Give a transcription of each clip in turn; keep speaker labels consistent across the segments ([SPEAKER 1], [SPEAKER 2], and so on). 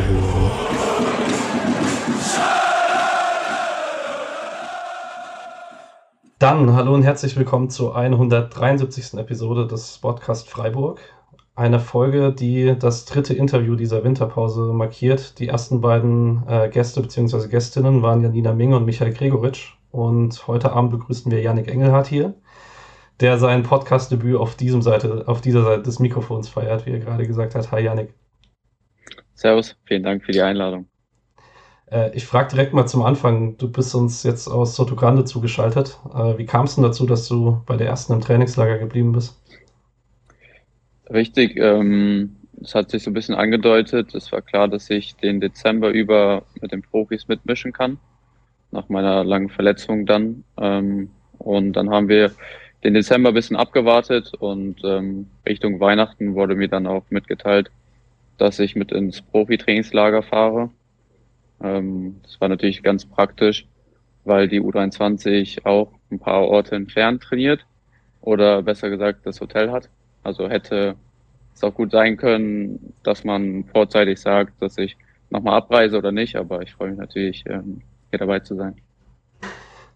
[SPEAKER 1] Gästebüro. Dann hallo und herzlich willkommen zur 173. Episode des Podcast Freiburg. Eine Folge, die das dritte Interview dieser Winterpause markiert. Die ersten beiden äh, Gäste bzw. Gästinnen waren Janina Minge und Michael Gregoritsch. Und heute Abend begrüßen wir Yannick Engelhardt hier der sein Podcast-Debüt auf auf dieser Seite des Mikrofons feiert, wie er gerade gesagt hat. Hi Janik.
[SPEAKER 2] Servus, vielen Dank für die Einladung.
[SPEAKER 1] Äh, ich frage direkt mal zum Anfang, du bist uns jetzt aus Soto Grande zugeschaltet. Äh, wie kam es denn dazu, dass du bei der ersten im Trainingslager geblieben bist?
[SPEAKER 2] Richtig, ähm, es hat sich so ein bisschen angedeutet. Es war klar, dass ich den Dezember über mit den Profis mitmischen kann, nach meiner langen Verletzung dann. Ähm, und dann haben wir den Dezember ein bisschen abgewartet und ähm, Richtung Weihnachten wurde mir dann auch mitgeteilt, dass ich mit ins Profi-Trainingslager fahre. Ähm, das war natürlich ganz praktisch, weil die U23 auch ein paar Orte entfernt trainiert oder besser gesagt das Hotel hat. Also hätte es auch gut sein können, dass man vorzeitig sagt, dass ich nochmal abreise oder nicht, aber ich freue mich natürlich, ähm, hier dabei zu sein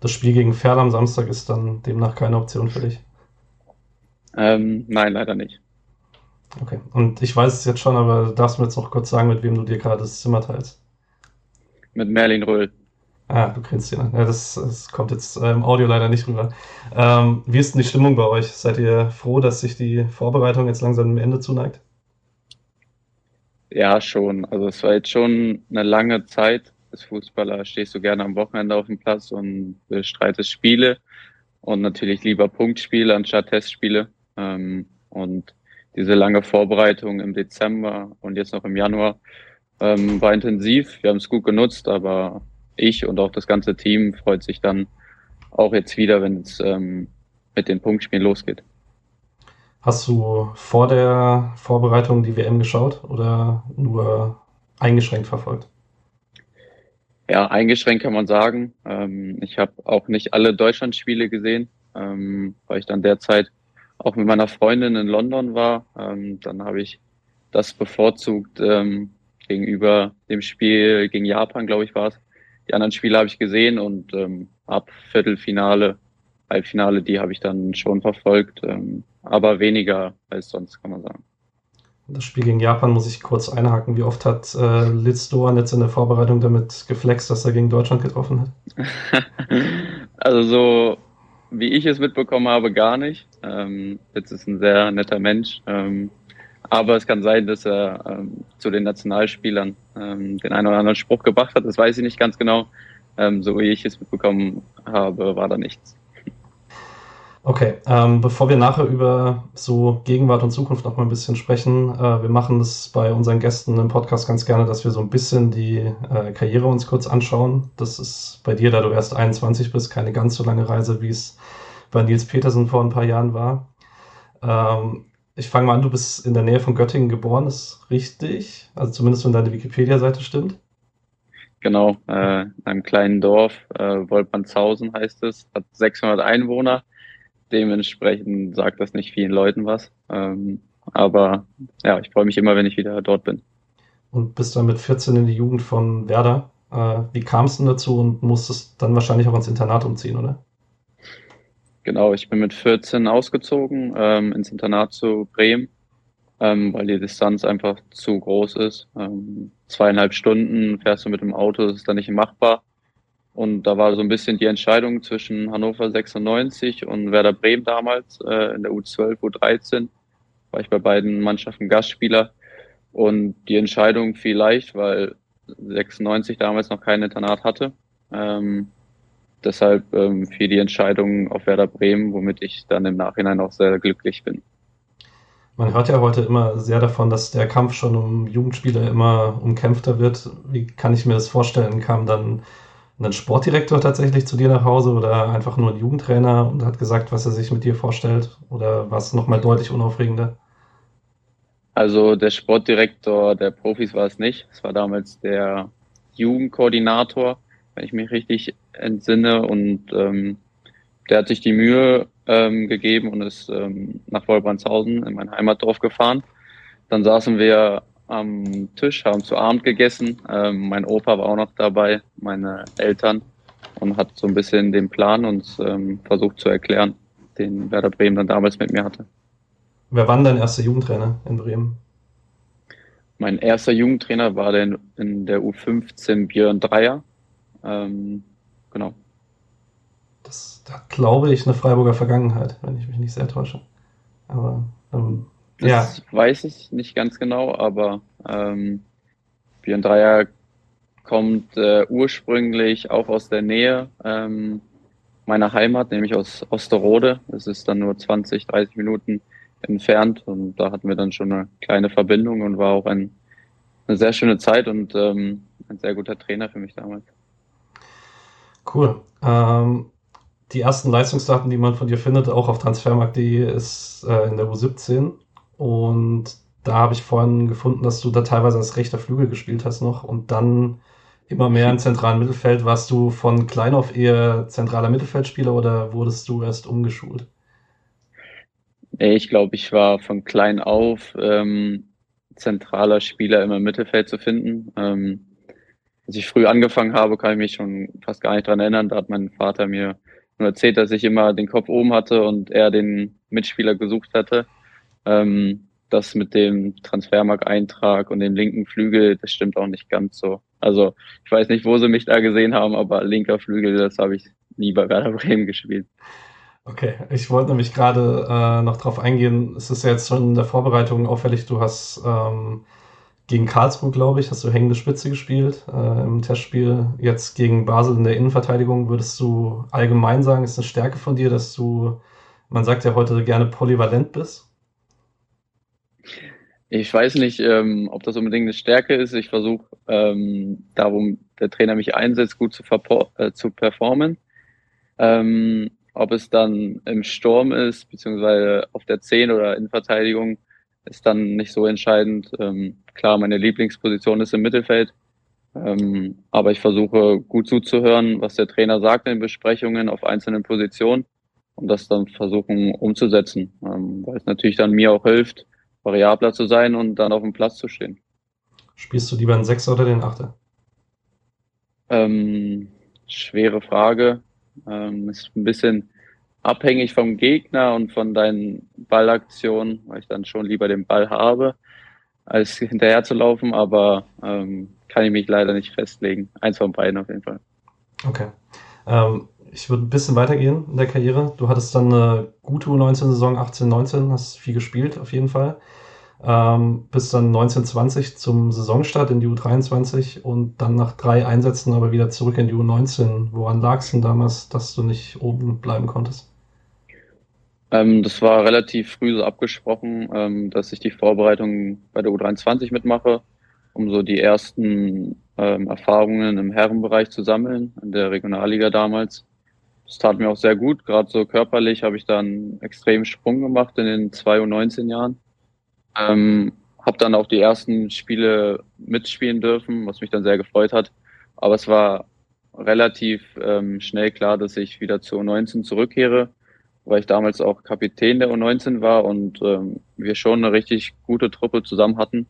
[SPEAKER 1] das Spiel gegen Ferl am Samstag ist dann demnach keine Option für dich?
[SPEAKER 2] Ähm, nein, leider nicht.
[SPEAKER 1] Okay, und ich weiß es jetzt schon, aber darfst du mir jetzt noch kurz sagen, mit wem du dir gerade das Zimmer teilst?
[SPEAKER 2] Mit Merlin Röhl.
[SPEAKER 1] Ah, du kennst ihn. Ja, das, das kommt jetzt im Audio leider nicht rüber. Ähm, wie ist denn die Stimmung bei euch? Seid ihr froh, dass sich die Vorbereitung jetzt langsam dem Ende zuneigt?
[SPEAKER 2] Ja, schon. Also es war jetzt schon eine lange Zeit, als Fußballer stehst du gerne am Wochenende auf dem Platz und bestreitest Spiele und natürlich lieber Punktspiele anstatt Testspiele. Ähm, und diese lange Vorbereitung im Dezember und jetzt noch im Januar ähm, war intensiv. Wir haben es gut genutzt, aber ich und auch das ganze Team freut sich dann auch jetzt wieder, wenn es ähm, mit den Punktspielen losgeht.
[SPEAKER 1] Hast du vor der Vorbereitung die WM geschaut oder nur eingeschränkt verfolgt?
[SPEAKER 2] Ja, eingeschränkt kann man sagen. Ähm, ich habe auch nicht alle Deutschlandspiele gesehen, ähm, weil ich dann derzeit auch mit meiner Freundin in London war. Ähm, dann habe ich das bevorzugt ähm, gegenüber dem Spiel gegen Japan, glaube ich, war es. Die anderen Spiele habe ich gesehen und ähm, ab Viertelfinale, Halbfinale, die habe ich dann schon verfolgt, ähm, aber weniger als sonst, kann man sagen.
[SPEAKER 1] Das Spiel gegen Japan muss ich kurz einhaken. Wie oft hat äh, Litz Doan jetzt in der Vorbereitung damit geflext, dass er gegen Deutschland getroffen hat?
[SPEAKER 2] also so wie ich es mitbekommen habe, gar nicht. Ähm, Litz ist ein sehr netter Mensch. Ähm, aber es kann sein, dass er ähm, zu den Nationalspielern ähm, den einen oder anderen Spruch gebracht hat. Das weiß ich nicht ganz genau. Ähm, so wie ich es mitbekommen habe, war da nichts.
[SPEAKER 1] Okay, ähm, bevor wir nachher über so Gegenwart und Zukunft noch mal ein bisschen sprechen, äh, wir machen das bei unseren Gästen im Podcast ganz gerne, dass wir so ein bisschen die äh, Karriere uns kurz anschauen. Das ist bei dir, da du erst 21 bist, keine ganz so lange Reise, wie es bei Nils Petersen vor ein paar Jahren war. Ähm, ich fange mal an, du bist in der Nähe von Göttingen geboren, ist richtig? Also zumindest wenn deine Wikipedia-Seite stimmt.
[SPEAKER 2] Genau, äh, in einem kleinen Dorf, äh, Wolpernshausen heißt es, hat 600 Einwohner Dementsprechend sagt das nicht vielen Leuten was. Ähm, aber ja, ich freue mich immer, wenn ich wieder dort bin.
[SPEAKER 1] Und bist dann mit 14 in die Jugend von Werder. Äh, wie kam es denn dazu und musstest dann wahrscheinlich auch ins Internat umziehen, oder?
[SPEAKER 2] Genau, ich bin mit 14 ausgezogen ähm, ins Internat zu Bremen, ähm, weil die Distanz einfach zu groß ist. Ähm, zweieinhalb Stunden fährst du mit dem Auto, das ist dann nicht machbar. Und da war so ein bisschen die Entscheidung zwischen Hannover 96 und Werder Bremen damals äh, in der U12, U13. War ich bei beiden Mannschaften Gastspieler. Und die Entscheidung fiel leicht, weil 96 damals noch kein Internat hatte. Ähm, deshalb ähm, fiel die Entscheidung auf Werder Bremen, womit ich dann im Nachhinein auch sehr glücklich bin.
[SPEAKER 1] Man hört ja heute immer sehr davon, dass der Kampf schon um Jugendspieler immer umkämpfter wird. Wie kann ich mir das vorstellen? Kam dann ein Sportdirektor tatsächlich zu dir nach Hause oder einfach nur ein Jugendtrainer und hat gesagt, was er sich mit dir vorstellt? Oder war es nochmal deutlich unaufregender?
[SPEAKER 2] Also der Sportdirektor der Profis war es nicht. Es war damals der Jugendkoordinator, wenn ich mich richtig entsinne. Und ähm, der hat sich die Mühe ähm, gegeben und ist ähm, nach Wolbrandshausen in mein Heimatdorf gefahren. Dann saßen wir am Tisch, haben zu Abend gegessen. Ähm, mein Opa war auch noch dabei, meine Eltern und hat so ein bisschen den Plan uns ähm, versucht zu erklären, den Werder Bremen dann damals mit mir hatte.
[SPEAKER 1] Wer war denn dein erster Jugendtrainer in Bremen?
[SPEAKER 2] Mein erster Jugendtrainer war denn in der U15 Björn Dreier. Ähm, genau.
[SPEAKER 1] Das hat, glaube ich, eine Freiburger Vergangenheit, wenn ich mich nicht sehr täusche. Aber
[SPEAKER 2] ähm, das ja. weiß ich nicht ganz genau, aber ähm, Björn Dreier kommt äh, ursprünglich auch aus der Nähe ähm, meiner Heimat, nämlich aus Osterode. Das ist dann nur 20, 30 Minuten entfernt und da hatten wir dann schon eine kleine Verbindung und war auch ein, eine sehr schöne Zeit und ähm, ein sehr guter Trainer für mich damals.
[SPEAKER 1] Cool. Ähm, die ersten Leistungsdaten, die man von dir findet, auch auf transfermarkt.de, ist äh, in der U17 und da habe ich vorhin gefunden, dass du da teilweise als rechter Flügel gespielt hast noch und dann immer mehr im zentralen Mittelfeld. Warst du von klein auf eher zentraler Mittelfeldspieler oder wurdest du erst umgeschult?
[SPEAKER 2] Ich glaube, ich war von klein auf ähm, zentraler Spieler immer im Mittelfeld zu finden. Ähm, als ich früh angefangen habe, kann ich mich schon fast gar nicht dran erinnern. Da hat mein Vater mir nur erzählt, dass ich immer den Kopf oben hatte und er den Mitspieler gesucht hatte. Ähm, das mit dem Transfermarkt-Eintrag und dem linken Flügel, das stimmt auch nicht ganz so. Also ich weiß nicht, wo sie mich da gesehen haben, aber linker Flügel, das habe ich nie bei Werder Bremen gespielt.
[SPEAKER 1] Okay, ich wollte nämlich gerade äh, noch drauf eingehen. Es ist ja jetzt schon in der Vorbereitung auffällig, du hast ähm, gegen Karlsruhe, glaube ich, hast du hängende Spitze gespielt äh, im Testspiel. Jetzt gegen Basel in der Innenverteidigung würdest du allgemein sagen, ist eine Stärke von dir, dass du, man sagt ja heute gerne polyvalent bist?
[SPEAKER 2] Ich weiß nicht, ähm, ob das unbedingt eine Stärke ist. Ich versuche, ähm, da wo der Trainer mich einsetzt, gut zu, äh, zu performen. Ähm, ob es dann im Sturm ist, beziehungsweise auf der 10 oder in Verteidigung, ist dann nicht so entscheidend. Ähm, klar, meine Lieblingsposition ist im Mittelfeld. Ähm, aber ich versuche gut zuzuhören, was der Trainer sagt in Besprechungen auf einzelnen Positionen und das dann versuchen umzusetzen, ähm, weil es natürlich dann mir auch hilft, variabler zu sein und dann auf dem Platz zu stehen.
[SPEAKER 1] Spielst du lieber den Sechser oder den Achter?
[SPEAKER 2] Ähm, schwere Frage. Ähm, ist ein bisschen abhängig vom Gegner und von deinen Ballaktionen, weil ich dann schon lieber den Ball habe, als hinterher zu laufen, aber ähm, kann ich mich leider nicht festlegen. Eins von beiden auf jeden Fall.
[SPEAKER 1] Okay. Ähm, ich würde ein bisschen weitergehen in der Karriere. Du hattest dann eine gute U19-Saison 18, 19, hast viel gespielt auf jeden Fall. Ähm, bis dann 1920 zum Saisonstart in die U23 und dann nach drei Einsätzen aber wieder zurück in die U19. Woran lag es denn damals, dass du nicht oben bleiben konntest?
[SPEAKER 2] Ähm, das war relativ früh so abgesprochen, ähm, dass ich die Vorbereitung bei der U23 mitmache, um so die ersten ähm, Erfahrungen im Herrenbereich zu sammeln, in der Regionalliga damals. Das tat mir auch sehr gut. Gerade so körperlich habe ich da einen extremen Sprung gemacht in den zwei und 19 Jahren. Ähm, habe dann auch die ersten Spiele mitspielen dürfen, was mich dann sehr gefreut hat. Aber es war relativ ähm, schnell klar, dass ich wieder zur U19 zurückkehre, weil ich damals auch Kapitän der U19 war und ähm, wir schon eine richtig gute Truppe zusammen hatten.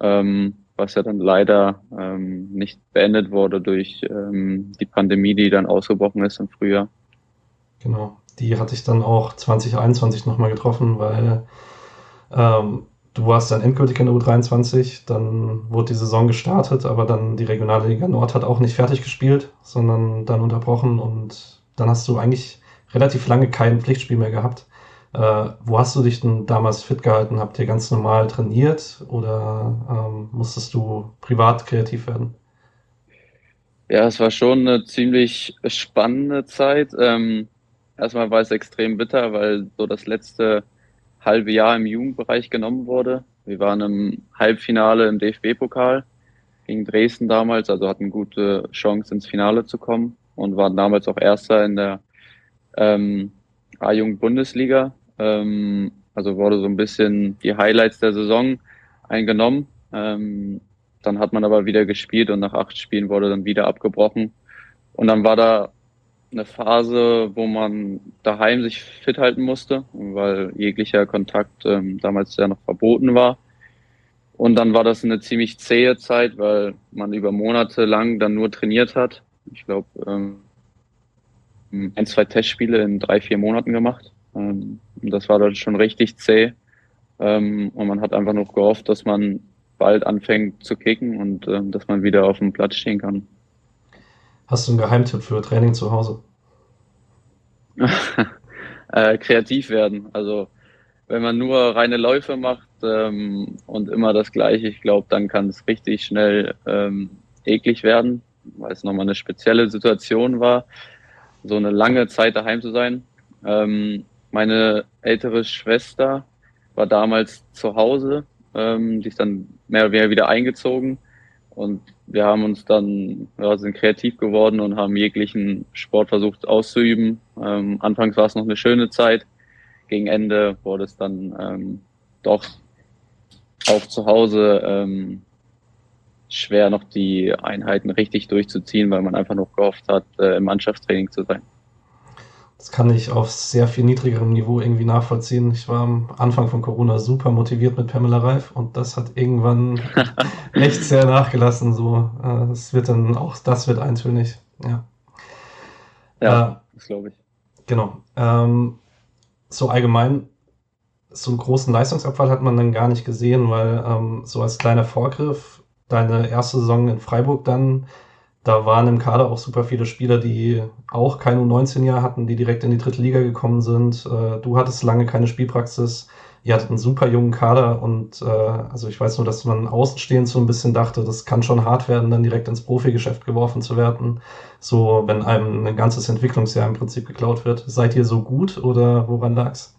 [SPEAKER 2] Ähm, was ja dann leider ähm, nicht beendet wurde durch ähm, die Pandemie, die dann ausgebrochen ist im Frühjahr.
[SPEAKER 1] Genau, die hatte ich dann auch 2021 nochmal getroffen, weil ähm, du warst dann endgültig in der U23, dann wurde die Saison gestartet, aber dann die Regionale Liga Nord hat auch nicht fertig gespielt, sondern dann unterbrochen und dann hast du eigentlich relativ lange kein Pflichtspiel mehr gehabt. Äh, wo hast du dich denn damals fit gehalten? Habt ihr ganz normal trainiert oder ähm, musstest du privat kreativ werden?
[SPEAKER 2] Ja, es war schon eine ziemlich spannende Zeit. Ähm, erstmal war es extrem bitter, weil so das letzte halbe Jahr im Jugendbereich genommen wurde. Wir waren im Halbfinale im DFB-Pokal gegen Dresden damals, also hatten gute Chance ins Finale zu kommen und waren damals auch Erster in der ähm, A-Jugend-Bundesliga ähm, also wurde so ein bisschen die Highlights der Saison eingenommen. Ähm, dann hat man aber wieder gespielt und nach acht Spielen wurde dann wieder abgebrochen. Und dann war da eine Phase, wo man daheim sich fit halten musste, weil jeglicher Kontakt ähm, damals ja noch verboten war. Und dann war das eine ziemlich zähe Zeit, weil man über Monate lang dann nur trainiert hat. Ich glaube, ähm, ein, zwei Testspiele in drei, vier Monaten gemacht. Ähm, das war dann schon richtig zäh. Ähm, und man hat einfach noch gehofft, dass man bald anfängt zu kicken und ähm, dass man wieder auf dem Platz stehen kann.
[SPEAKER 1] Hast du einen Geheimtipp für Training zu Hause?
[SPEAKER 2] äh, kreativ werden. Also wenn man nur reine Läufe macht ähm, und immer das Gleiche, ich glaube, dann kann es richtig schnell ähm, eklig werden, weil es nochmal eine spezielle Situation war, so eine lange Zeit daheim zu sein. Ähm, meine ältere Schwester war damals zu Hause, ähm, die ist dann mehr oder weniger wieder eingezogen und wir haben uns dann, ja, sind kreativ geworden und haben jeglichen Sport versucht auszuüben. Ähm, anfangs war es noch eine schöne Zeit. Gegen Ende wurde es dann ähm, doch auch zu Hause ähm, schwer, noch die Einheiten richtig durchzuziehen, weil man einfach noch gehofft hat, äh, im Mannschaftstraining zu sein.
[SPEAKER 1] Das kann ich auf sehr viel niedrigerem Niveau irgendwie nachvollziehen. Ich war am Anfang von Corona super motiviert mit Pamela Reif und das hat irgendwann echt sehr nachgelassen. So, es äh, wird dann auch, das wird eintönig. Ja,
[SPEAKER 2] ja äh, das glaube ich.
[SPEAKER 1] Genau. Ähm, so allgemein, so einen großen Leistungsabfall hat man dann gar nicht gesehen, weil ähm, so als kleiner Vorgriff, deine erste Saison in Freiburg dann da waren im Kader auch super viele Spieler, die auch kein U19-Jahr hatten, die direkt in die dritte Liga gekommen sind. Äh, du hattest lange keine Spielpraxis. Ihr hattet einen super jungen Kader und äh, also ich weiß nur, dass man außenstehend so ein bisschen dachte, das kann schon hart werden, dann direkt ins Profigeschäft geworfen zu werden. So, wenn einem ein ganzes Entwicklungsjahr im Prinzip geklaut wird. Seid ihr so gut oder woran lag's?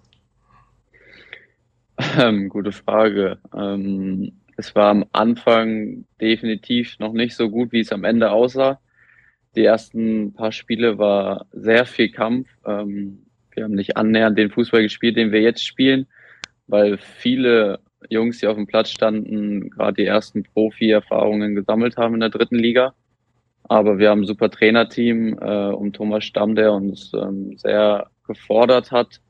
[SPEAKER 2] Ähm, gute Frage. Ähm, es war am Anfang definitiv noch nicht so gut, wie es am Ende aussah. Die ersten paar Spiele war sehr viel Kampf. Ähm, wir haben nicht annähernd den Fußball gespielt, den wir jetzt spielen, weil viele Jungs, die auf dem Platz standen, gerade die ersten Profi-Erfahrungen gesammelt haben in der dritten Liga. Aber wir haben ein super Trainerteam äh, um Thomas Stamm, der uns ähm, sehr gefordert hat,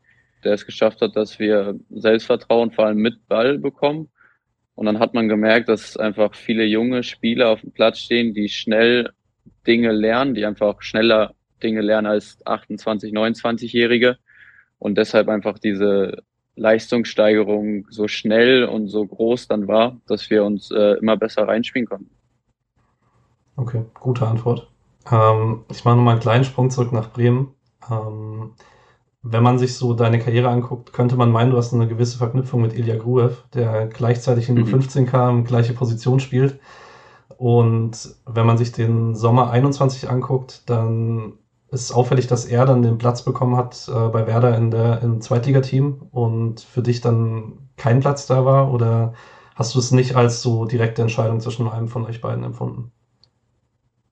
[SPEAKER 2] der es geschafft hat, dass wir Selbstvertrauen vor allem mit Ball bekommen und dann hat man gemerkt, dass einfach viele junge Spieler auf dem Platz stehen, die schnell Dinge lernen, die einfach schneller Dinge lernen als 28, 29-Jährige. Und deshalb einfach diese Leistungssteigerung so schnell und so groß dann war, dass wir uns äh, immer besser reinspielen konnten.
[SPEAKER 1] Okay, gute Antwort. Ähm, ich mache nochmal einen kleinen Sprung zurück nach Bremen. Ähm, wenn man sich so deine Karriere anguckt, könnte man meinen, du hast eine gewisse Verknüpfung mit Ilya Gruev, der gleichzeitig in U15 mhm. kam, gleiche Position spielt. Und wenn man sich den Sommer 21 anguckt, dann ist auffällig, dass er dann den Platz bekommen hat äh, bei Werder in der, im Zweitligateam und für dich dann kein Platz da war? Oder hast du es nicht als so direkte Entscheidung zwischen einem von euch beiden empfunden?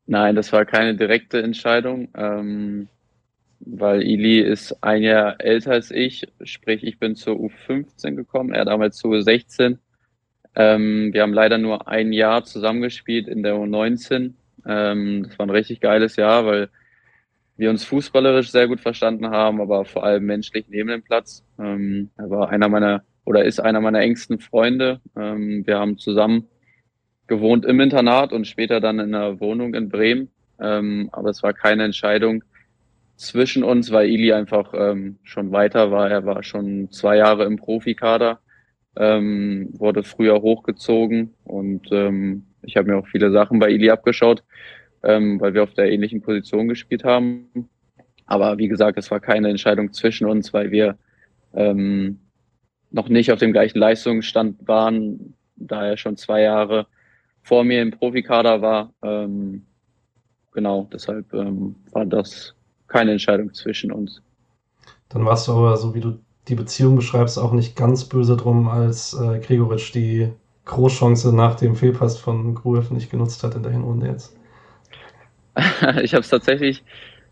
[SPEAKER 2] Nein, das war keine direkte Entscheidung. Ähm weil Ili ist ein Jahr älter als ich, sprich ich bin zur U15 gekommen, er damals zur U16. Ähm, wir haben leider nur ein Jahr zusammengespielt in der U19. Ähm, das war ein richtig geiles Jahr, weil wir uns fußballerisch sehr gut verstanden haben, aber vor allem menschlich neben dem Platz. Ähm, er war einer meiner oder ist einer meiner engsten Freunde. Ähm, wir haben zusammen gewohnt im Internat und später dann in einer Wohnung in Bremen. Ähm, aber es war keine Entscheidung, zwischen uns, weil Ili einfach ähm, schon weiter war. Er war schon zwei Jahre im Profikader, ähm, wurde früher hochgezogen und ähm, ich habe mir auch viele Sachen bei Ili abgeschaut, ähm, weil wir auf der ähnlichen Position gespielt haben. Aber wie gesagt, es war keine Entscheidung zwischen uns, weil wir ähm, noch nicht auf dem gleichen Leistungsstand waren, da er schon zwei Jahre vor mir im Profikader war. Ähm, genau, deshalb ähm, war das keine Entscheidung zwischen uns.
[SPEAKER 1] Dann warst du aber, so wie du die Beziehung beschreibst, auch nicht ganz böse drum, als äh, Gregoritsch die Großchance nach dem Fehlpass von Gruev nicht genutzt hat in der Hinrunde jetzt.
[SPEAKER 2] ich habe es tatsächlich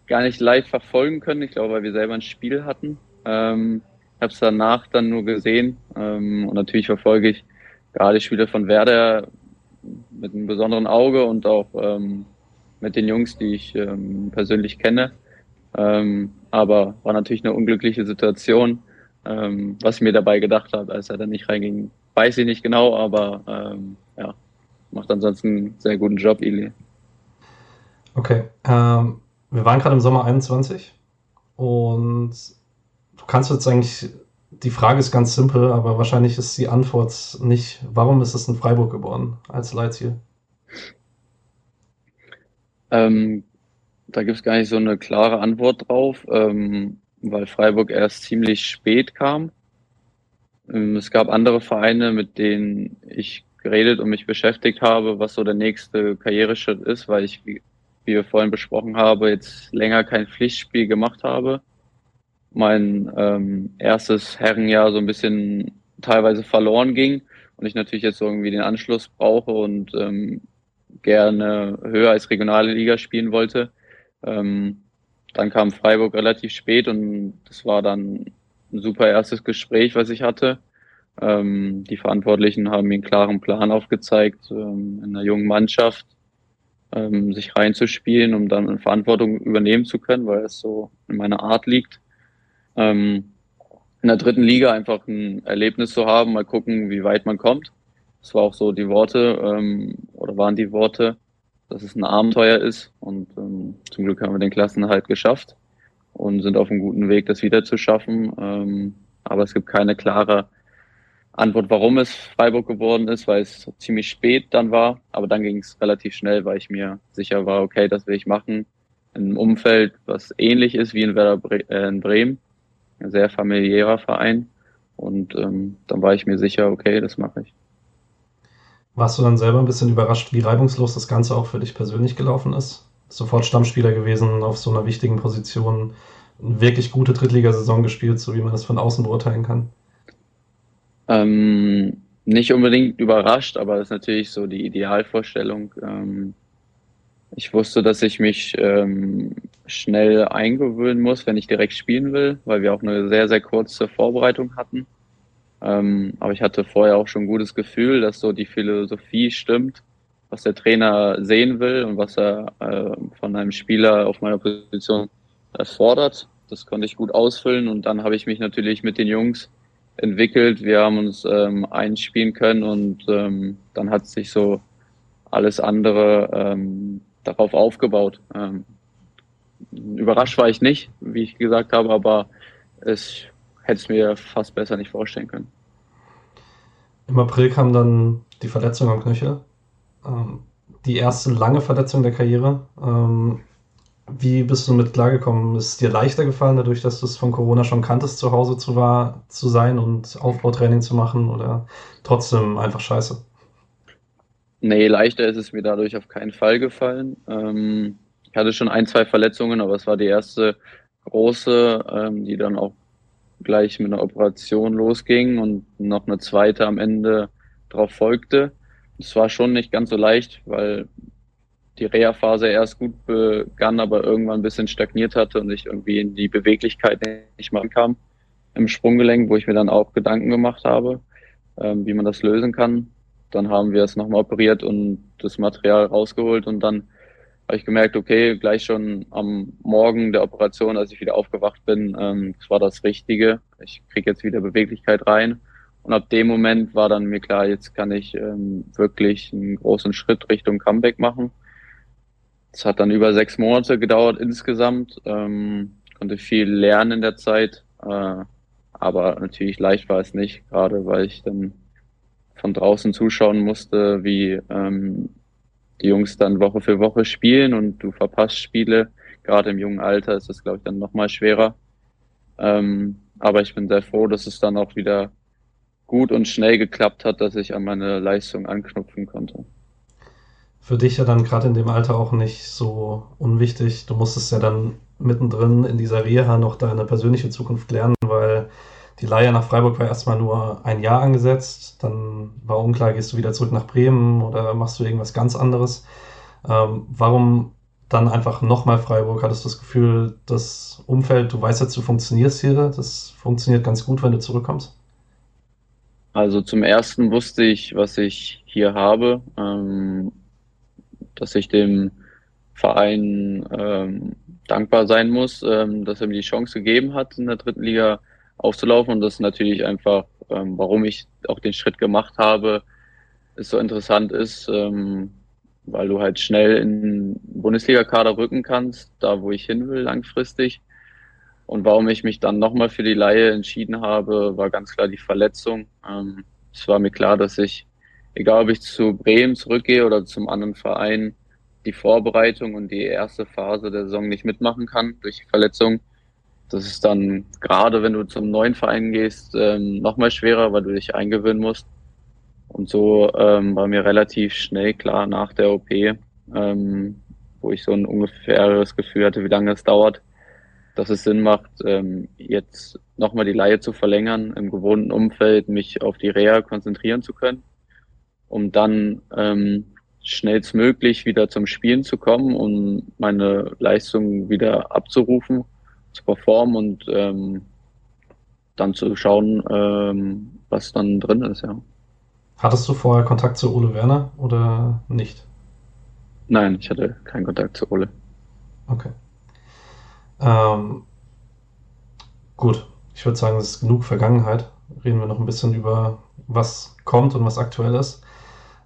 [SPEAKER 2] gar nicht live verfolgen können. Ich glaube, weil wir selber ein Spiel hatten. Ähm, habe es danach dann nur gesehen. Ähm, und natürlich verfolge ich gerade die Spiele von Werder mit einem besonderen Auge und auch ähm, mit den Jungs, die ich ähm, persönlich kenne. Ähm, aber war natürlich eine unglückliche Situation, ähm, was ich mir dabei gedacht habe, als er dann nicht reinging. weiß ich nicht genau, aber ähm, ja, macht ansonsten einen sehr guten Job, Ili.
[SPEAKER 1] Okay, ähm, wir waren gerade im Sommer 21 und du kannst jetzt eigentlich, die Frage ist ganz simpel, aber wahrscheinlich ist die Antwort nicht, warum ist es in Freiburg geworden als Leitziel?
[SPEAKER 2] Ähm, da gibt es gar nicht so eine klare Antwort drauf, ähm, weil Freiburg erst ziemlich spät kam. Ähm, es gab andere Vereine, mit denen ich geredet und mich beschäftigt habe, was so der nächste Karriereschritt ist, weil ich, wie, wie wir vorhin besprochen haben, jetzt länger kein Pflichtspiel gemacht habe. Mein ähm, erstes Herrenjahr so ein bisschen teilweise verloren ging und ich natürlich jetzt irgendwie den Anschluss brauche und ähm, gerne höher als regionale Liga spielen wollte. Ähm, dann kam Freiburg relativ spät und das war dann ein super erstes Gespräch, was ich hatte. Ähm, die Verantwortlichen haben mir einen klaren Plan aufgezeigt, ähm, in einer jungen Mannschaft ähm, sich reinzuspielen, um dann Verantwortung übernehmen zu können, weil es so in meiner Art liegt. Ähm, in der dritten Liga einfach ein Erlebnis zu haben, mal gucken, wie weit man kommt. Das war auch so die Worte ähm, oder waren die Worte, dass es ein Abenteuer ist und ähm, zum Glück haben wir den Klassenhalt geschafft und sind auf einem guten Weg, das wieder zu schaffen. Ähm, aber es gibt keine klare Antwort, warum es Freiburg geworden ist, weil es ziemlich spät dann war. Aber dann ging es relativ schnell, weil ich mir sicher war, okay, das will ich machen. In einem Umfeld, was ähnlich ist wie in Werder Bre äh, in Bremen. Ein sehr familiärer Verein. Und ähm, dann war ich mir sicher, okay, das mache ich.
[SPEAKER 1] Warst du dann selber ein bisschen überrascht, wie reibungslos das Ganze auch für dich persönlich gelaufen ist? Sofort Stammspieler gewesen, auf so einer wichtigen Position, eine wirklich gute Drittligasaison gespielt, so wie man das von außen beurteilen kann.
[SPEAKER 2] Ähm, nicht unbedingt überrascht, aber das ist natürlich so die Idealvorstellung. Ähm, ich wusste, dass ich mich ähm, schnell eingewöhnen muss, wenn ich direkt spielen will, weil wir auch eine sehr, sehr kurze Vorbereitung hatten. Ähm, aber ich hatte vorher auch schon ein gutes Gefühl, dass so die Philosophie stimmt, was der Trainer sehen will und was er äh, von einem Spieler auf meiner Position erfordert. Das konnte ich gut ausfüllen und dann habe ich mich natürlich mit den Jungs entwickelt. Wir haben uns ähm, einspielen können und ähm, dann hat sich so alles andere ähm, darauf aufgebaut. Ähm, überrascht war ich nicht, wie ich gesagt habe, aber es hätte es mir fast besser nicht vorstellen können.
[SPEAKER 1] Im April kam dann die Verletzung am Knöchel. Ähm, die erste lange Verletzung der Karriere. Ähm, wie bist du mit klargekommen? Ist es dir leichter gefallen, dadurch, dass du es von Corona schon kanntest, zu Hause zu, war, zu sein und Aufbautraining zu machen oder trotzdem einfach scheiße?
[SPEAKER 2] Nee, leichter ist es mir dadurch auf keinen Fall gefallen. Ähm, ich hatte schon ein, zwei Verletzungen, aber es war die erste große, ähm, die dann auch gleich mit einer Operation losging und noch eine zweite am Ende drauf folgte. Es war schon nicht ganz so leicht, weil die Reha-Phase erst gut begann, aber irgendwann ein bisschen stagniert hatte und ich irgendwie in die Beweglichkeit nicht mehr kam im Sprunggelenk, wo ich mir dann auch Gedanken gemacht habe, ähm, wie man das lösen kann. Dann haben wir es nochmal operiert und das Material rausgeholt und dann habe ich gemerkt, okay, gleich schon am Morgen der Operation, als ich wieder aufgewacht bin, ähm, das war das Richtige. Ich kriege jetzt wieder Beweglichkeit rein. Und ab dem Moment war dann mir klar, jetzt kann ich ähm, wirklich einen großen Schritt Richtung Comeback machen. Es hat dann über sechs Monate gedauert insgesamt. Ähm, konnte viel lernen in der Zeit. Äh, aber natürlich leicht war es nicht, gerade weil ich dann von draußen zuschauen musste, wie ähm, die Jungs dann Woche für Woche spielen und du verpasst Spiele. Gerade im jungen Alter ist das, glaube ich, dann nochmal schwerer. Ähm, aber ich bin sehr froh, dass es dann auch wieder gut und schnell geklappt hat, dass ich an meine Leistung anknüpfen konnte
[SPEAKER 1] für dich ja dann gerade in dem Alter auch nicht so unwichtig. Du musstest ja dann mittendrin in dieser Reha noch deine persönliche Zukunft lernen, weil die Leihe nach Freiburg war erstmal nur ein Jahr angesetzt. Dann war unklar, gehst du wieder zurück nach Bremen oder machst du irgendwas ganz anderes. Ähm, warum dann einfach nochmal Freiburg? Hattest du das Gefühl, das Umfeld, du weißt jetzt, du funktionierst hier, das funktioniert ganz gut, wenn du zurückkommst?
[SPEAKER 2] Also zum ersten wusste ich, was ich hier habe. Ähm, dass ich dem Verein ähm, dankbar sein muss, ähm, dass er mir die Chance gegeben hat, in der dritten Liga aufzulaufen. Und das ist natürlich einfach, ähm, warum ich auch den Schritt gemacht habe, ist so interessant ist, ähm, weil du halt schnell in Bundesliga-Kader rücken kannst, da wo ich hin will langfristig. Und warum ich mich dann nochmal für die Laie entschieden habe, war ganz klar die Verletzung. Ähm, es war mir klar, dass ich, egal ob ich zu Bremen zurückgehe oder zum anderen Verein, die Vorbereitung und die erste Phase der Saison nicht mitmachen kann durch die Verletzung. Das ist dann gerade, wenn du zum neuen Verein gehst, ähm, nochmal schwerer, weil du dich eingewöhnen musst. Und so ähm, war mir relativ schnell klar nach der OP, ähm, wo ich so ein ungefähres Gefühl hatte, wie lange es dauert, dass es Sinn macht, ähm, jetzt nochmal die Laie zu verlängern, im gewohnten Umfeld mich auf die Reha konzentrieren zu können, um dann ähm, schnellstmöglich wieder zum Spielen zu kommen und meine Leistung wieder abzurufen, zu performen und ähm, dann zu schauen, ähm, was dann drin ist, ja.
[SPEAKER 1] Hattest du vorher Kontakt zu Ole Werner oder nicht?
[SPEAKER 2] Nein, ich hatte keinen Kontakt zu Ole.
[SPEAKER 1] Okay. Ähm, gut, ich würde sagen, es ist genug Vergangenheit. Reden wir noch ein bisschen über, was kommt und was aktuell ist.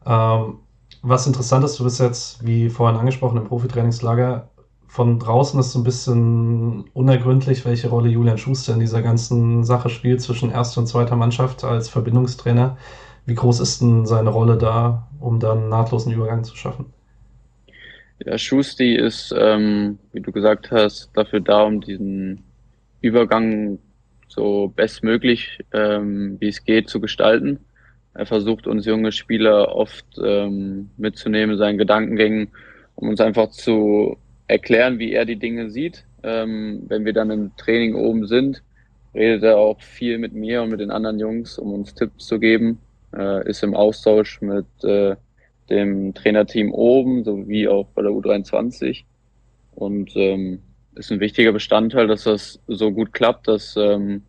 [SPEAKER 1] Ähm, was interessant ist, du bist jetzt, wie vorhin angesprochen, im Profitrainingslager. Von draußen ist so ein bisschen unergründlich, welche Rolle Julian Schuster in dieser ganzen Sache spielt zwischen erster und zweiter Mannschaft als Verbindungstrainer. Wie groß ist denn seine Rolle da, um dann nahtlosen Übergang zu schaffen?
[SPEAKER 2] Ja, Schusti ist, ähm, wie du gesagt hast, dafür da, um diesen Übergang so bestmöglich, ähm, wie es geht, zu gestalten. Er versucht uns junge Spieler oft ähm, mitzunehmen, seinen Gedankengängen, um uns einfach zu erklären, wie er die Dinge sieht. Ähm, wenn wir dann im Training oben sind, redet er auch viel mit mir und mit den anderen Jungs, um uns Tipps zu geben. Äh, ist im Austausch mit äh, dem Trainerteam oben sowie auch bei der U23 und ähm, ist ein wichtiger Bestandteil, dass das so gut klappt, dass ähm,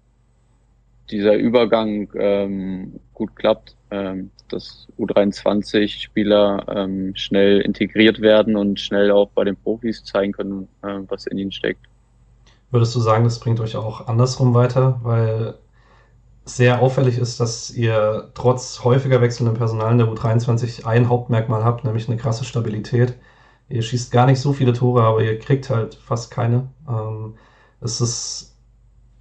[SPEAKER 2] dieser Übergang ähm, gut klappt, ähm, dass U23-Spieler ähm, schnell integriert werden und schnell auch bei den Profis zeigen können, äh, was in ihnen steckt.
[SPEAKER 1] Würdest du sagen, das bringt euch auch andersrum weiter? Weil sehr auffällig ist, dass ihr trotz häufiger wechselndem Personal in der U23 ein Hauptmerkmal habt, nämlich eine krasse Stabilität. Ihr schießt gar nicht so viele Tore, aber ihr kriegt halt fast keine. Ähm, es ist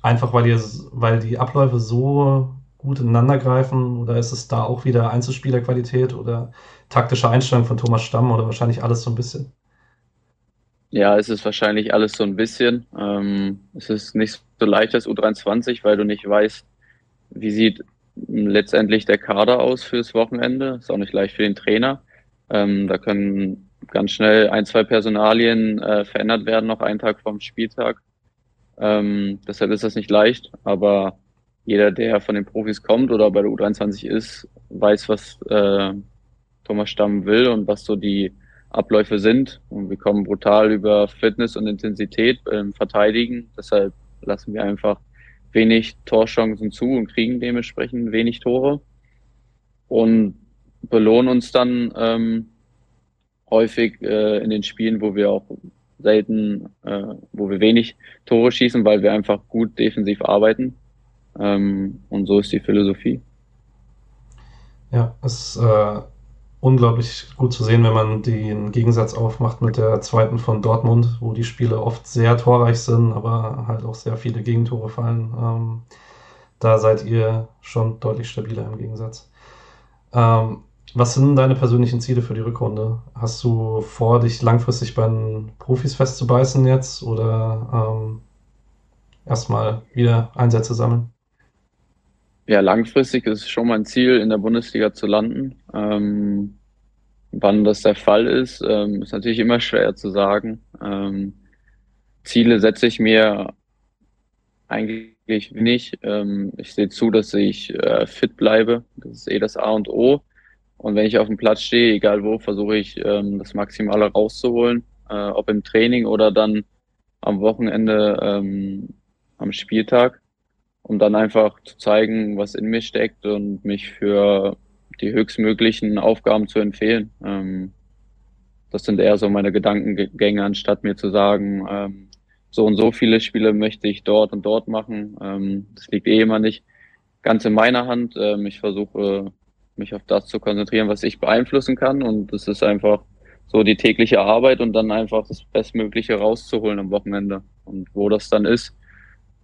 [SPEAKER 1] Einfach weil ihr, weil die Abläufe so gut ineinander greifen oder ist es da auch wieder Einzelspielerqualität oder taktische Einstellung von Thomas Stamm oder wahrscheinlich alles so ein bisschen?
[SPEAKER 2] Ja, es ist wahrscheinlich alles so ein bisschen. Ähm, es ist nicht so leicht als U23, weil du nicht weißt, wie sieht letztendlich der Kader aus fürs Wochenende. Ist auch nicht leicht für den Trainer. Ähm, da können ganz schnell ein, zwei Personalien äh, verändert werden, noch einen Tag vorm Spieltag. Ähm, deshalb ist das nicht leicht, aber jeder, der von den Profis kommt oder bei der U23 ist, weiß, was äh, Thomas Stamm will und was so die Abläufe sind. Und wir kommen brutal über Fitness und Intensität beim Verteidigen. Deshalb lassen wir einfach wenig Torchancen zu und kriegen dementsprechend wenig Tore. Und belohnen uns dann ähm, häufig äh, in den Spielen, wo wir auch selten, äh, wo wir wenig Tore schießen, weil wir einfach gut defensiv arbeiten. Ähm, und so ist die Philosophie.
[SPEAKER 1] Ja, es ist äh, unglaublich gut zu sehen, wenn man den Gegensatz aufmacht mit der zweiten von Dortmund, wo die Spiele oft sehr torreich sind, aber halt auch sehr viele Gegentore fallen. Ähm, da seid ihr schon deutlich stabiler im Gegensatz. Ähm, was sind deine persönlichen Ziele für die Rückrunde? Hast du vor, dich langfristig bei den Profis festzubeißen jetzt oder ähm, erstmal wieder Einsätze sammeln?
[SPEAKER 2] Ja, langfristig ist schon mein Ziel, in der Bundesliga zu landen. Ähm, wann das der Fall ist, ähm, ist natürlich immer schwer zu sagen. Ähm, Ziele setze ich mir eigentlich wenig. Ähm, ich sehe zu, dass ich äh, fit bleibe. Das ist eh das A und O. Und wenn ich auf dem Platz stehe, egal wo, versuche ich ähm, das Maximale rauszuholen, äh, ob im Training oder dann am Wochenende ähm, am Spieltag, um dann einfach zu zeigen, was in mir steckt und mich für die höchstmöglichen Aufgaben zu empfehlen. Ähm, das sind eher so meine Gedankengänge, anstatt mir zu sagen, ähm, so und so viele Spiele möchte ich dort und dort machen. Ähm, das liegt eh immer nicht ganz in meiner Hand. Ähm, ich versuche mich auf das zu konzentrieren, was ich beeinflussen kann und das ist einfach so die tägliche Arbeit und dann einfach das Bestmögliche rauszuholen am Wochenende. Und wo das dann ist,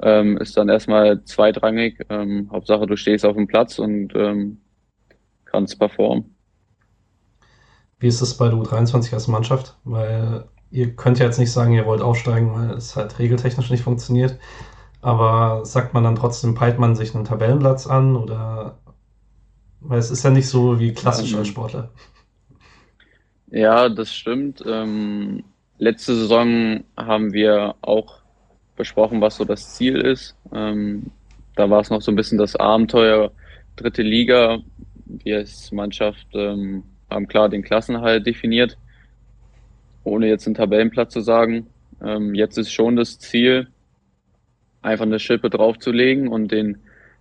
[SPEAKER 2] ähm, ist dann erstmal zweitrangig. Ähm, Hauptsache, du stehst auf dem Platz und ähm, kannst performen.
[SPEAKER 1] Wie ist es bei der U23 als Mannschaft? Weil ihr könnt ja jetzt nicht sagen, ihr wollt aufsteigen, weil es halt regeltechnisch nicht funktioniert. Aber sagt man dann trotzdem, peilt man sich einen Tabellenplatz an oder weil es ist ja nicht so wie klassisch als Sportler.
[SPEAKER 2] Ja, das stimmt. Ähm, letzte Saison haben wir auch besprochen, was so das Ziel ist. Ähm, da war es noch so ein bisschen das Abenteuer dritte Liga. Wir als Mannschaft ähm, haben klar den Klassenhalt definiert, ohne jetzt einen Tabellenplatz zu sagen. Ähm, jetzt ist schon das Ziel, einfach eine Schippe draufzulegen und den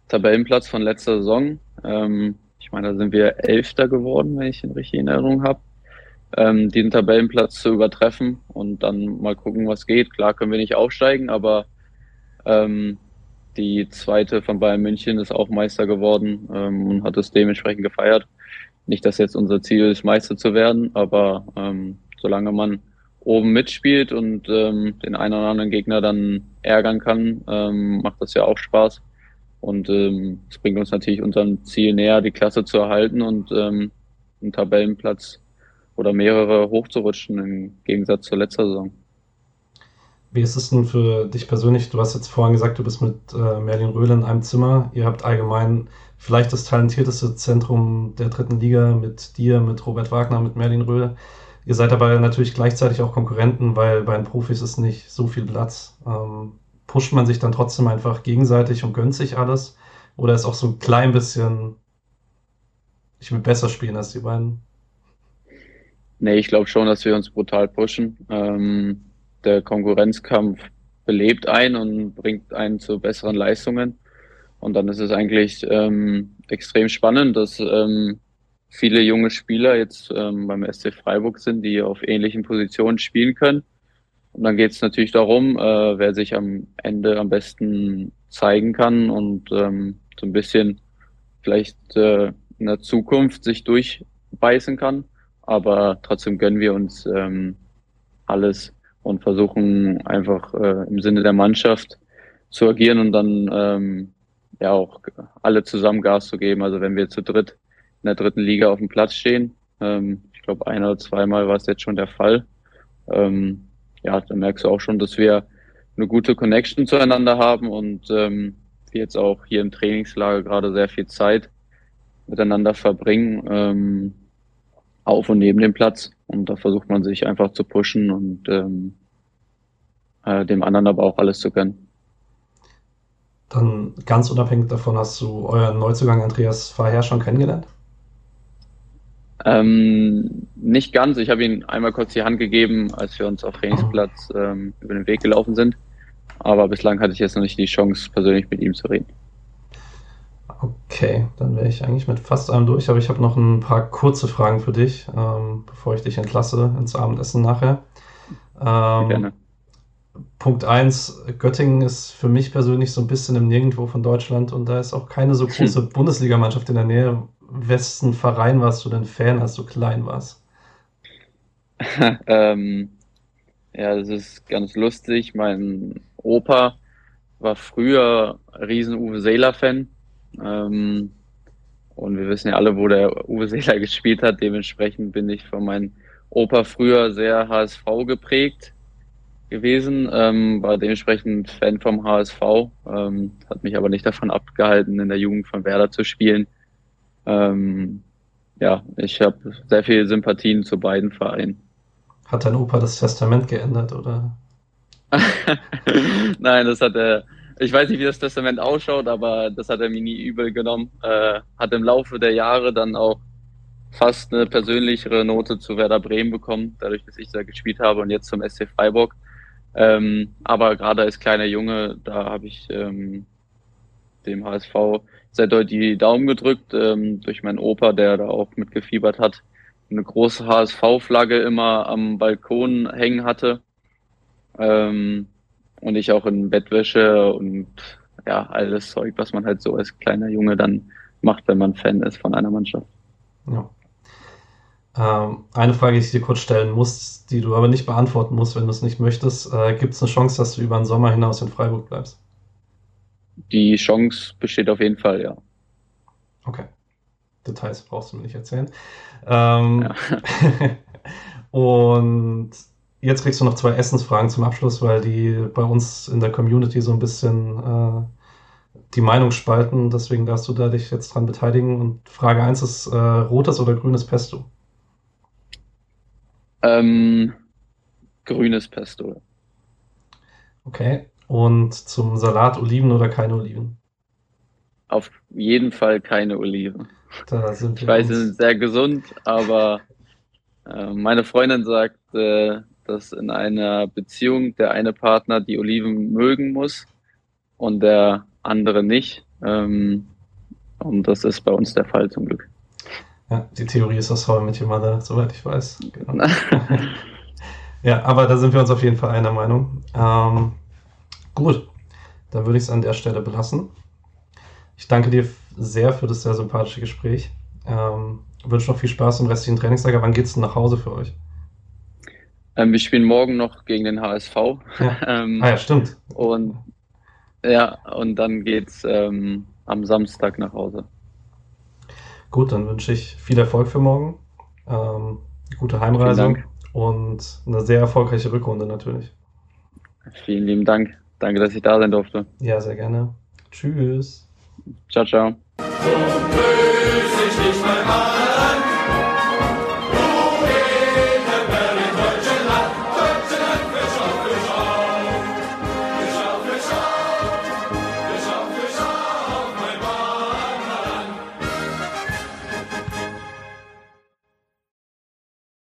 [SPEAKER 2] Tabellenplatz von letzter Saison, ähm, ich meine, da sind wir Elfter geworden, wenn ich in Erinnerung habe, ähm, diesen Tabellenplatz zu übertreffen und dann mal gucken, was geht. Klar können wir nicht aufsteigen, aber ähm, die zweite von Bayern München ist auch Meister geworden ähm, und hat es dementsprechend gefeiert. Nicht, dass jetzt unser Ziel ist, Meister zu werden, aber ähm, solange man oben mitspielt und ähm, den einen oder anderen Gegner dann ärgern kann, ähm, macht das ja auch Spaß. Und ähm, es bringt uns natürlich unserem Ziel näher, die Klasse zu erhalten und ähm, einen Tabellenplatz oder mehrere hochzurutschen im Gegensatz zur letzten Saison.
[SPEAKER 1] Wie ist es denn für dich persönlich? Du hast jetzt vorhin gesagt, du bist mit äh, Merlin Röhle in einem Zimmer. Ihr habt allgemein vielleicht das talentierteste Zentrum der dritten Liga mit dir, mit Robert Wagner, mit Merlin Röhle. Ihr seid aber natürlich gleichzeitig auch Konkurrenten, weil bei den Profis ist nicht so viel Platz. Ähm, pusht man sich dann trotzdem einfach gegenseitig und gönnt sich alles? Oder ist auch so ein klein bisschen, ich will besser spielen als die beiden?
[SPEAKER 2] Nee, ich glaube schon, dass wir uns brutal pushen. Ähm, der Konkurrenzkampf belebt einen und bringt einen zu besseren Leistungen. Und dann ist es eigentlich ähm, extrem spannend, dass ähm, viele junge Spieler jetzt ähm, beim SC Freiburg sind, die auf ähnlichen Positionen spielen können. Und dann geht es natürlich darum, äh, wer sich am Ende am besten zeigen kann und ähm, so ein bisschen vielleicht äh, in der Zukunft sich durchbeißen kann aber trotzdem gönnen wir uns ähm, alles und versuchen einfach äh, im Sinne der Mannschaft zu agieren und dann ähm, ja auch alle zusammen Gas zu geben. Also wenn wir zu dritt in der dritten Liga auf dem Platz stehen, ähm, ich glaube ein oder zweimal war es jetzt schon der Fall, ähm, ja, dann merkst du auch schon, dass wir eine gute Connection zueinander haben und ähm, wir jetzt auch hier im Trainingslager gerade sehr viel Zeit miteinander verbringen. Ähm, auf und neben dem Platz. Und da versucht man sich einfach zu pushen und ähm, äh, dem anderen aber auch alles zu gönnen.
[SPEAKER 1] Dann ganz unabhängig davon, hast du euren Neuzugang Andreas Faher schon kennengelernt?
[SPEAKER 2] Ähm, nicht ganz. Ich habe ihm einmal kurz die Hand gegeben, als wir uns auf Trainingsplatz ähm, über den Weg gelaufen sind. Aber bislang hatte ich jetzt noch nicht die Chance, persönlich mit ihm zu reden.
[SPEAKER 1] Okay, dann wäre ich eigentlich mit fast allem durch, aber ich habe noch ein paar kurze Fragen für dich, ähm, bevor ich dich entlasse ins Abendessen nachher. Ähm, Gerne. Punkt 1, Göttingen ist für mich persönlich so ein bisschen im Nirgendwo von Deutschland und da ist auch keine so große Bundesligamannschaft in der Nähe. Wessen Verein warst du denn Fan, als du klein warst?
[SPEAKER 2] ähm, ja, das ist ganz lustig. Mein Opa war früher riesen Uwe Seeler-Fan ähm, und wir wissen ja alle, wo der Uwe Seeler gespielt hat. Dementsprechend bin ich von meinem Opa früher sehr HSV geprägt gewesen, ähm, war dementsprechend Fan vom HSV, ähm, hat mich aber nicht davon abgehalten, in der Jugend von Werder zu spielen. Ähm, ja, ich habe sehr viele Sympathien zu beiden Vereinen.
[SPEAKER 1] Hat dein Opa das Testament geändert, oder?
[SPEAKER 2] Nein, das hat er ich weiß nicht, wie das Testament ausschaut, aber das hat er mir nie übel genommen. Äh, hat im Laufe der Jahre dann auch fast eine persönlichere Note zu Werder Bremen bekommen, dadurch, dass ich da gespielt habe und jetzt zum SC Freiburg. Ähm, aber gerade als kleiner Junge, da habe ich ähm, dem HSV sehr deutlich die Daumen gedrückt, ähm, durch meinen Opa, der da auch mitgefiebert hat, eine große HSV-Flagge immer am Balkon hängen hatte. Ähm, und ich auch in Bettwäsche und ja, alles Zeug, was man halt so als kleiner Junge dann macht, wenn man Fan ist von einer Mannschaft.
[SPEAKER 1] Ja. Ähm, eine Frage, die ich dir kurz stellen muss, die du aber nicht beantworten musst, wenn du es nicht möchtest. Äh, Gibt es eine Chance, dass du über den Sommer hinaus in Freiburg bleibst?
[SPEAKER 2] Die Chance besteht auf jeden Fall, ja.
[SPEAKER 1] Okay. Details brauchst du mir nicht erzählen. Ähm, ja. und jetzt kriegst du noch zwei Essensfragen zum Abschluss, weil die bei uns in der Community so ein bisschen äh, die Meinung spalten. Deswegen darfst du da dich jetzt dran beteiligen. Und Frage 1 ist äh, rotes oder grünes Pesto?
[SPEAKER 2] Ähm, grünes Pesto.
[SPEAKER 1] Okay. Und zum Salat Oliven oder keine Oliven?
[SPEAKER 2] Auf jeden Fall keine Oliven. Ich weiß, sie sind sehr gesund, aber äh, meine Freundin sagt, äh, dass in einer Beziehung der eine Partner die Oliven mögen muss und der andere nicht. Ähm, und das ist bei uns der Fall zum Glück.
[SPEAKER 1] Ja, die Theorie ist das How mit Your Mother, soweit ich weiß. Genau. ja, aber da sind wir uns auf jeden Fall einer Meinung. Ähm, gut, dann würde ich es an der Stelle belassen. Ich danke dir sehr für das sehr sympathische Gespräch. Ähm, wünsche noch viel Spaß im restlichen Trainingslager. Wann geht es denn nach Hause für euch?
[SPEAKER 2] Ähm, wir spielen morgen noch gegen den HSV.
[SPEAKER 1] Ja. ähm, ah ja, stimmt.
[SPEAKER 2] Und ja, und dann geht's ähm, am Samstag nach Hause.
[SPEAKER 1] Gut, dann wünsche ich viel Erfolg für morgen. Ähm, gute Heimreise und eine sehr erfolgreiche Rückrunde natürlich.
[SPEAKER 2] Vielen lieben Dank. Danke, dass ich da sein durfte.
[SPEAKER 1] Ja, sehr gerne. Tschüss.
[SPEAKER 2] Ciao, ciao. So